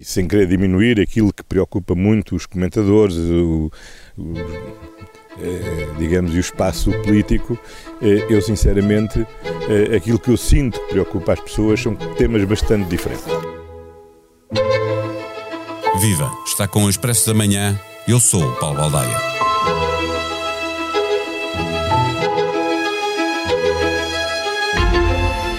sem querer diminuir aquilo que preocupa muito os comentadores, o, o, eh, digamos, e o espaço político, eh, eu sinceramente, eh, aquilo que eu sinto que preocupa as pessoas são temas bastante diferentes. Viva! Está com o Expresso da Manhã. Eu sou o Paulo Baldaia.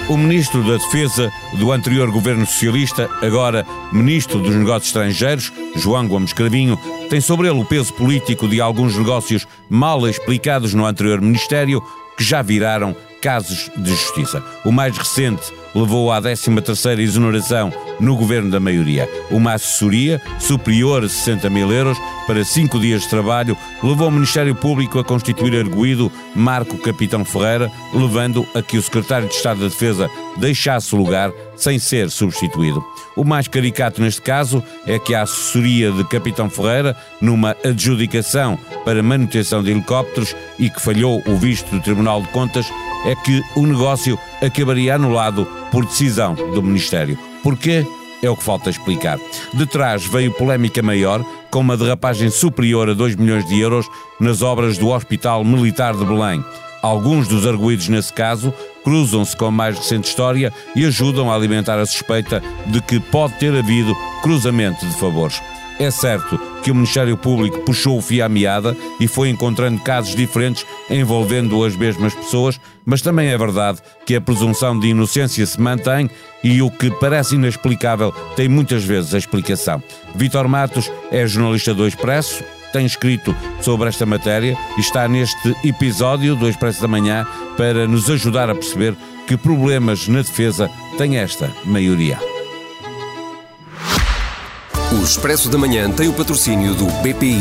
O ministro da Defesa do anterior governo socialista, agora ministro dos Negócios Estrangeiros, João Gomes Cravinho, tem sobre ele o peso político de alguns negócios mal explicados no anterior ministério que já viraram casos de justiça. O mais recente levou à 13ª exoneração no governo da maioria. Uma assessoria superior a 60 mil euros para cinco dias de trabalho levou o Ministério Público a constituir arguído Marco Capitão Ferreira, levando a que o secretário de Estado da Defesa deixasse o lugar sem ser substituído. O mais caricato neste caso é que a assessoria de Capitão Ferreira, numa adjudicação para manutenção de helicópteros e que falhou o visto do Tribunal de Contas, é que o negócio acabaria anulado por decisão do Ministério. Porquê? É o que falta explicar. De trás veio polémica maior, com uma derrapagem superior a 2 milhões de euros nas obras do Hospital Militar de Belém. Alguns dos arguídos nesse caso cruzam-se com a mais recente história e ajudam a alimentar a suspeita de que pode ter havido cruzamento de favores. É certo que o Ministério Público puxou o fio à meada e foi encontrando casos diferentes envolvendo as mesmas pessoas, mas também é verdade que a presunção de inocência se mantém e o que parece inexplicável tem muitas vezes a explicação. Vítor Matos é jornalista do Expresso, tem escrito sobre esta matéria e está neste episódio do Expresso da Manhã para nos ajudar a perceber que problemas na defesa tem esta maioria. O Expresso da Manhã tem o patrocínio do BPI,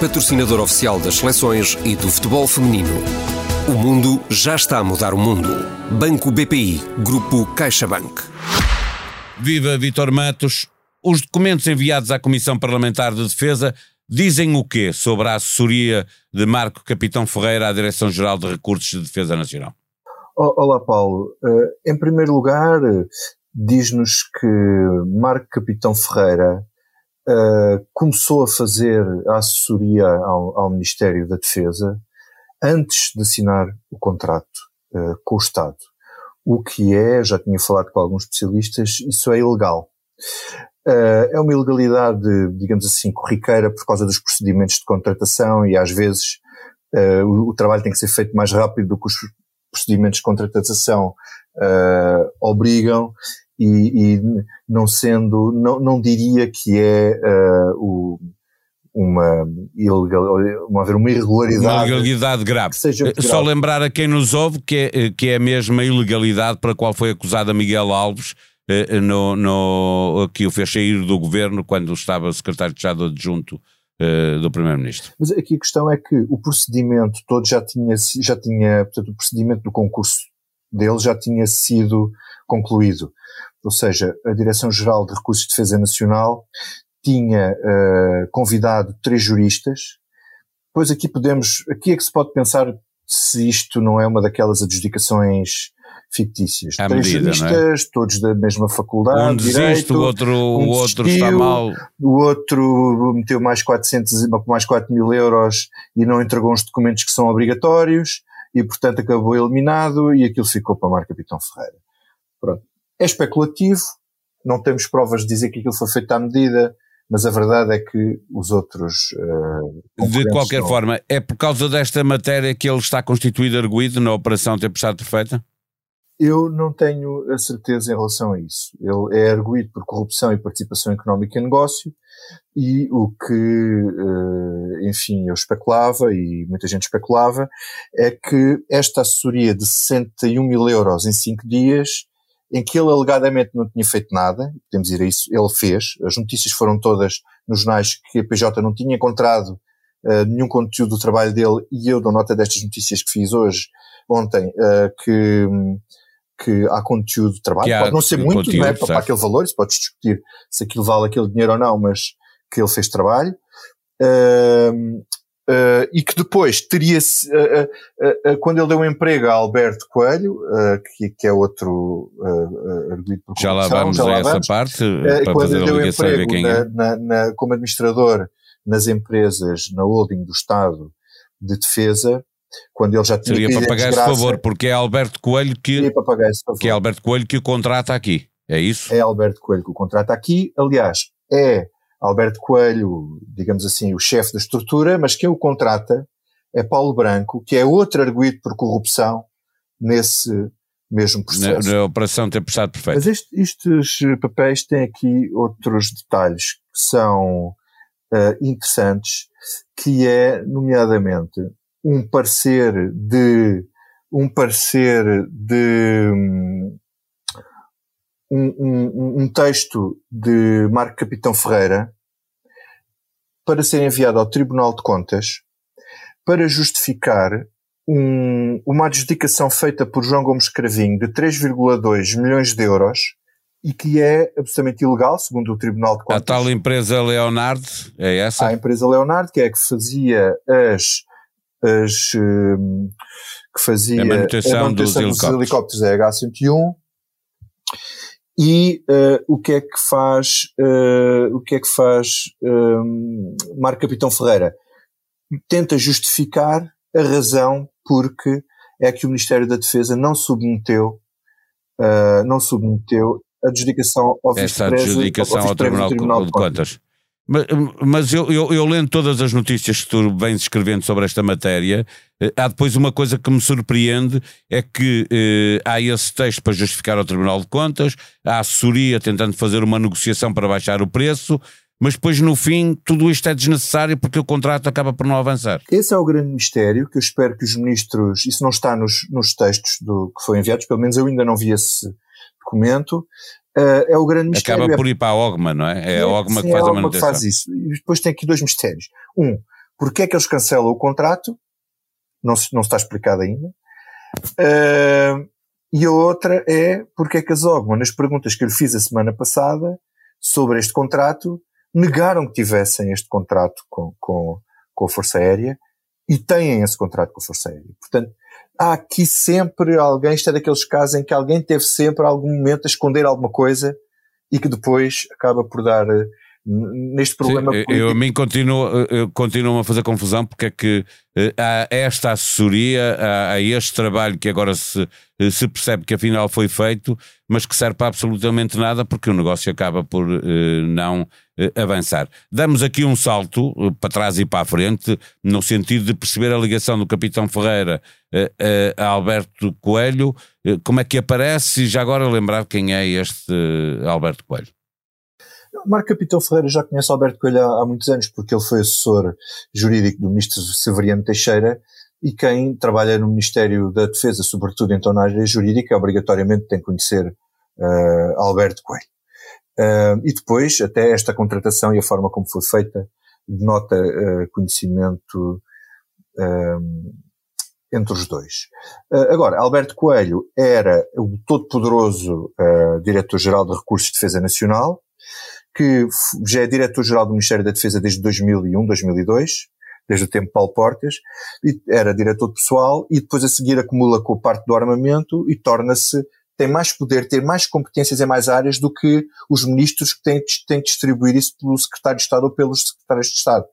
patrocinador oficial das seleções e do futebol feminino. O mundo já está a mudar o mundo. Banco BPI, Grupo CaixaBank. Viva Vitor Matos. Os documentos enviados à Comissão Parlamentar de Defesa dizem o quê sobre a assessoria de Marco Capitão Ferreira à Direção-Geral de Recursos de Defesa Nacional? Olá, Paulo. Eh, em primeiro lugar, diz-nos que Marco Capitão Ferreira uh, começou a fazer a assessoria ao, ao, Ministério da Defesa antes de assinar o contrato uh, com o Estado. O que é, já tinha falado com alguns especialistas, isso é ilegal. Uh, é uma ilegalidade, digamos assim, corriqueira por causa dos procedimentos de contratação e às vezes o, o, trabalho tem que ser feito mais rápido do que os procedimentos de contratação obrigam e, e não sendo, não, não diria que é uh, o, uma ilegal, uma, uma irregularidade. Uma ilegalidade grave. Eh, só lembrar a quem nos ouve que é, eh, que é a mesma ilegalidade para a qual foi acusado Miguel Alves, no, no, que o fez sair do governo quando estava secretário de Estado adjunto do Primeiro-Ministro. Mas aqui a questão é que o procedimento todo já tinha, já tinha, portanto, o procedimento do concurso dele já tinha sido concluído ou seja, a Direção-Geral de Recursos de Defesa Nacional tinha uh, convidado três juristas. Pois aqui podemos, aqui é que se pode pensar se isto não é uma daquelas adjudicações fictícias. À três medida, é? juristas, é? todos da mesma faculdade, um desiste, direito, o outro, um o outro desistiu, está mal. O outro meteu mais 400, mais 4 mil euros e não entregou uns documentos que são obrigatórios e portanto acabou eliminado e aquilo ficou para Mar Capitão Ferreira. Pronto. É especulativo, não temos provas de dizer que aquilo foi feito à medida, mas a verdade é que os outros. Uh, de qualquer não... forma, é por causa desta matéria que ele está constituído arguído na Operação Tempestade Perfeita? Eu não tenho a certeza em relação a isso. Ele é arguído por corrupção e participação económica em negócio e o que, uh, enfim, eu especulava e muita gente especulava é que esta assessoria de 61 mil euros em 5 dias em que ele alegadamente não tinha feito nada, podemos a isso, ele fez, as notícias foram todas nos jornais que a PJ não tinha encontrado uh, nenhum conteúdo do trabalho dele e eu dou nota destas notícias que fiz hoje, ontem, uh, que, que há conteúdo de trabalho, pode não ser muito, conteúdo, não é, para, para, aquele valor, se pode discutir se aquilo vale aquele dinheiro ou não, mas que ele fez trabalho. Uh, Uh, e que depois teria, uh, uh, quando ele deu um emprego a Alberto Coelho, que, que, é outro arguido por Já lá vamos já lá a essa vamos, parte, para quando fazer ele deu emprego quem é. na, na, como administrador nas empresas, na holding do Estado de Defesa, quando ele já tinha Seria para pagar esse favor, porque é Alberto Coelho que, que é Alberto Coelho que o contrata aqui, é isso? É Alberto Coelho que o contrata aqui, aliás, é Alberto Coelho, digamos assim, o chefe da estrutura, mas quem o contrata é Paulo Branco, que é outro arguído por corrupção nesse mesmo processo. Na, na operação ter prestado perfeito. Mas este, estes papéis têm aqui outros detalhes que são uh, interessantes, que é, nomeadamente, um parecer de um parecer de um, um, um texto de Marco Capitão Ferreira para ser enviado ao Tribunal de Contas para justificar um, uma adjudicação feita por João Gomes Cravinho de 3,2 milhões de euros e que é absolutamente ilegal, segundo o Tribunal de Contas. A tal empresa Leonardo, é essa? A empresa Leonardo, que é a que fazia as, as um, que fazia a manutenção, a manutenção dos, dos helicópteros, helicópteros H101 e uh, o que é que faz uh, o que é que faz um, Marco Capitão Ferreira tenta justificar a razão porque é que o Ministério da Defesa não submeteu uh, não submeteu a adjudicação ao adjudicação ao, Tribunal de Contas. Mas, mas eu, eu, eu, lendo todas as notícias que tu vens escrevendo sobre esta matéria, eh, há depois uma coisa que me surpreende, é que eh, há esse texto para justificar ao Tribunal de Contas, há a assessoria tentando fazer uma negociação para baixar o preço, mas depois no fim tudo isto é desnecessário porque o contrato acaba por não avançar. Esse é o grande mistério que eu espero que os ministros, isso não está nos, nos textos do, que foram enviados, pelo menos eu ainda não vi esse documento, é o grande mistério. Acaba por ir para a OGMA, não é? É a OGMA sim, que faz é a, manutenção. Faz isso. E depois tem aqui dois mistérios. Um, porque é que eles cancelam o contrato? Não, se, não está explicado ainda. Uh, e a outra é porque é que as OGMA, nas perguntas que eu lhe fiz a semana passada sobre este contrato, negaram que tivessem este contrato com, com, com a Força Aérea e têm esse contrato com a Força Aérea. Portanto, há aqui sempre alguém, isto é daqueles casos em que alguém teve sempre algum momento a esconder alguma coisa e que depois acaba por dar eh, neste problema Sim, Eu a mim continuo, continuo a fazer confusão porque é que eh, há esta assessoria, há, há este trabalho que agora se, eh, se percebe que afinal foi feito, mas que serve para absolutamente nada porque o negócio acaba por uh, não avançar. Damos aqui um salto para trás e para a frente, no sentido de perceber a ligação do Capitão Ferreira a Alberto Coelho, como é que aparece e já agora lembrar quem é este Alberto Coelho. Marco Capitão Ferreira já conhece Alberto Coelho há, há, muitos anos, porque ele foi assessor jurídico do ministro Severiano Teixeira e quem trabalha no Ministério da Defesa, sobretudo então na área jurídica, obrigatoriamente tem que conhecer uh, Alberto Coelho. Uh, e depois, até esta contratação e a forma como foi feita, denota uh, conhecimento entre os dois. agora, Alberto Coelho era o todo-poderoso Diretor-Geral de Recursos de Defesa Nacional, que já é diretor-geral do Ministério da Defesa desde 2001, 2002, desde o tempo de Paulo Portas, era diretor pessoal e depois a seguir acumula com a parte do armamento e torna-se, tem mais poder, tem mais competências em mais áreas do que os ministros que têm, têm distribuir isso pelo secretário de Estado ou pelos secretários de Estado.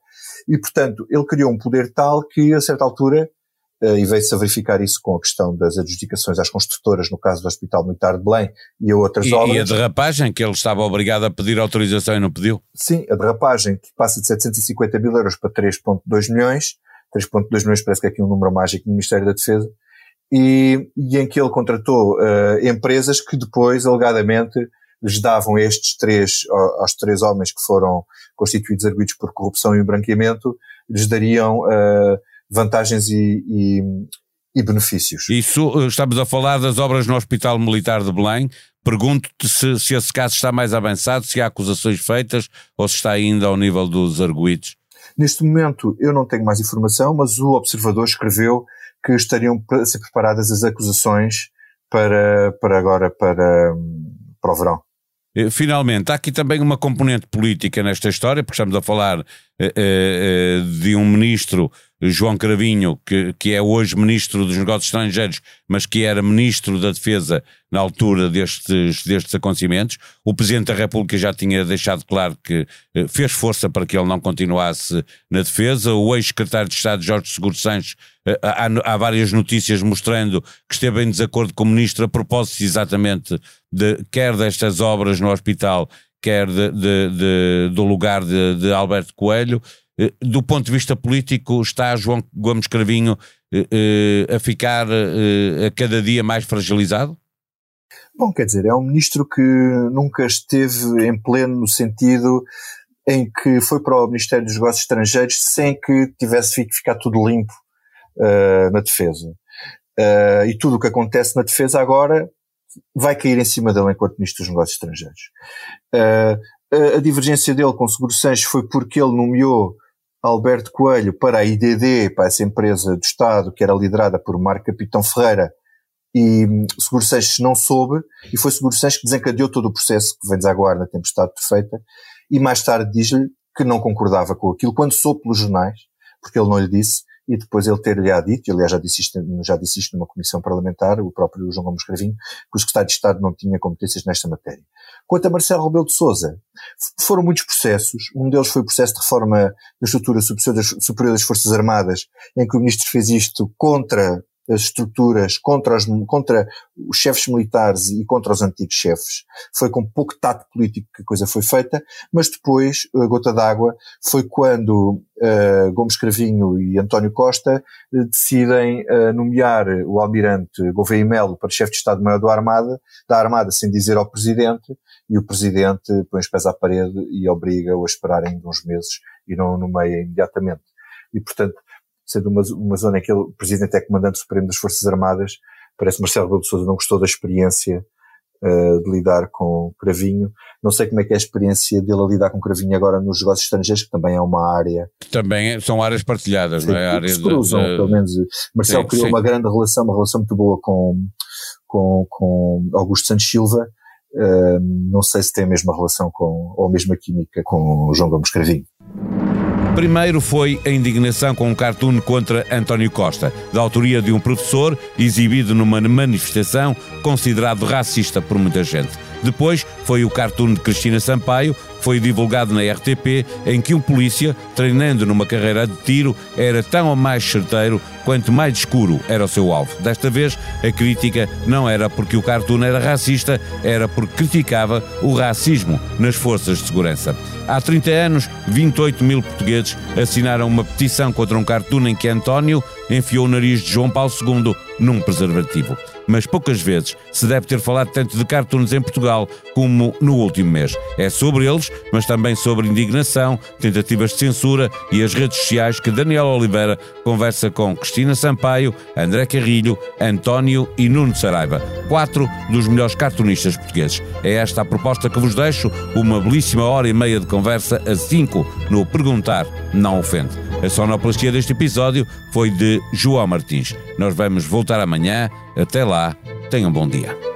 E, portanto, ele criou um poder tal que, a certa altura, e veio-se a verificar isso com a questão das adjudicações às construtoras, no caso do Hospital Militar de Belém e a outras e, obras. E a derrapagem, que ele estava obrigado a pedir autorização e não pediu? Sim, a derrapagem, que passa de 750 mil euros para 3,2 milhões, 3,2 milhões parece que é aqui um número mágico do Ministério da Defesa, e, e em que ele contratou uh, empresas que depois, alegadamente, lhes davam estes três, aos três homens que foram constituídos arguidos por corrupção e branqueamento, lhes dariam uh, vantagens e, e, e benefícios. Isso, eh, estamos a falar das obras no Hospital Militar de Belém. Pergunto-te se, se esse caso está mais avançado, se há acusações feitas ou se está ainda ao nível dos arguídos. Neste momento eu não tenho mais informação, mas o observador escreveu que estariam a ser preparadas as acusações para, para agora, para, para o verão. Eh, finalmente, há aqui também uma componente política nesta história, porque estamos a falar eh, eh, de um ministro, João Cravinho, que, que é hoje ministro dos Negócios Estrangeiros, mas que era ministro da Defesa na altura destes, destes acontecimentos. O Presidente da República já tinha deixado claro que fez força para que ele não continuasse na Defesa. O ex-secretário de Estado, Jorge Seguro Sanches, há, há várias notícias mostrando que esteve em desacordo com o ministro a propósito exatamente de, quer destas obras no hospital, quer de, de, do lugar de, Alberto Coelho. Eh, do ponto de vista político, está João Gomes Cravinho eh, eh, a ficar a cada dia mais fragilizado? Bom, quer dizer, é um ministro que nunca esteve em pleno no sentido em que foi para o Ministério dos Negócios Estrangeiros sem que tivesse que ficar tudo limpo uh, na defesa. Uh, e tudo o que acontece na defesa agora vai cair em cima dele enquanto Ministro dos Negócios Estrangeiros. Uh, a divergência dele com o Seguro Sanches foi porque ele nomeou Alberto Coelho para a IDD, para essa empresa do Estado que era liderada por Marco Capitão Ferreira, e hum, Seguro Sanches não soube, e foi Seguro Sanches que desencadeou todo o processo que vem desaguar na Tempestade Perfeita, e mais tarde diz-lhe que não concordava com aquilo, quando soube pelos jornais, porque ele não lhe disse, e depois ele ter-lhe dito, aliás já disse, isto, já disse isto numa comissão parlamentar, o próprio João Gomes Cravinho, que o secretário de Estado não tinha competências nesta matéria. Quanto a Marcelo Rebelo de Sousa, foram muitos processos, um deles foi o processo de reforma da estrutura superior das Forças Armadas, em que o ministro fez isto contra as estruturas contra os, contra os chefes militares e contra os antigos chefes. Foi com pouco tato político que a coisa foi feita, mas depois, a gota d'água, foi quando uh, Gomes Cravinho e António Costa uh, decidem uh, nomear o almirante Gouveia Melo para chefe de Estado-Maior da Armada, da Armada sem dizer ao Presidente, e o Presidente põe os pés à parede e obriga-o a esperar ainda uns meses e não nomeia imediatamente. E, portanto, sendo uma, uma zona em que ele, o Presidente é Comandante Supremo das Forças Armadas, parece que Marcelo Rebelo de Sousa não gostou da experiência uh, de lidar com Cravinho. Não sei como é que é a experiência dele a lidar com Cravinho agora nos negócios estrangeiros, que também é uma área. Também é, são áreas partilhadas, sim, não é? Áreas se cruzam, de, pelo menos. Marcelo sim, criou sim. uma grande relação, uma relação muito boa com, com, com Augusto Santos Silva. Uh, não sei se tem a mesma relação com, ou a mesma química com João Gomes Cravinho. Primeiro foi a indignação com um cartoon contra António Costa, da autoria de um professor, exibido numa manifestação considerado racista por muita gente. Depois foi o cartoon de Cristina Sampaio, foi divulgado na RTP, em que um polícia, treinando numa carreira de tiro, era tão ou mais certeiro quanto mais escuro era o seu alvo. Desta vez, a crítica não era porque o cartoon era racista, era porque criticava o racismo nas forças de segurança. Há 30 anos, 28 mil portugueses assinaram uma petição contra um cartoon em que António enfiou o nariz de João Paulo II num preservativo mas poucas vezes se deve ter falado tanto de cartoons em Portugal como no último mês. É sobre eles, mas também sobre indignação, tentativas de censura e as redes sociais que Daniel Oliveira conversa com Cristina Sampaio, André Carrilho, António e Nuno Saraiva, quatro dos melhores cartunistas portugueses. É esta a proposta que vos deixo, uma belíssima hora e meia de conversa a cinco no Perguntar Não Ofende. A sonoplastia deste episódio foi de João Martins. Nós vamos voltar amanhã. Até lá, tenham um bom dia.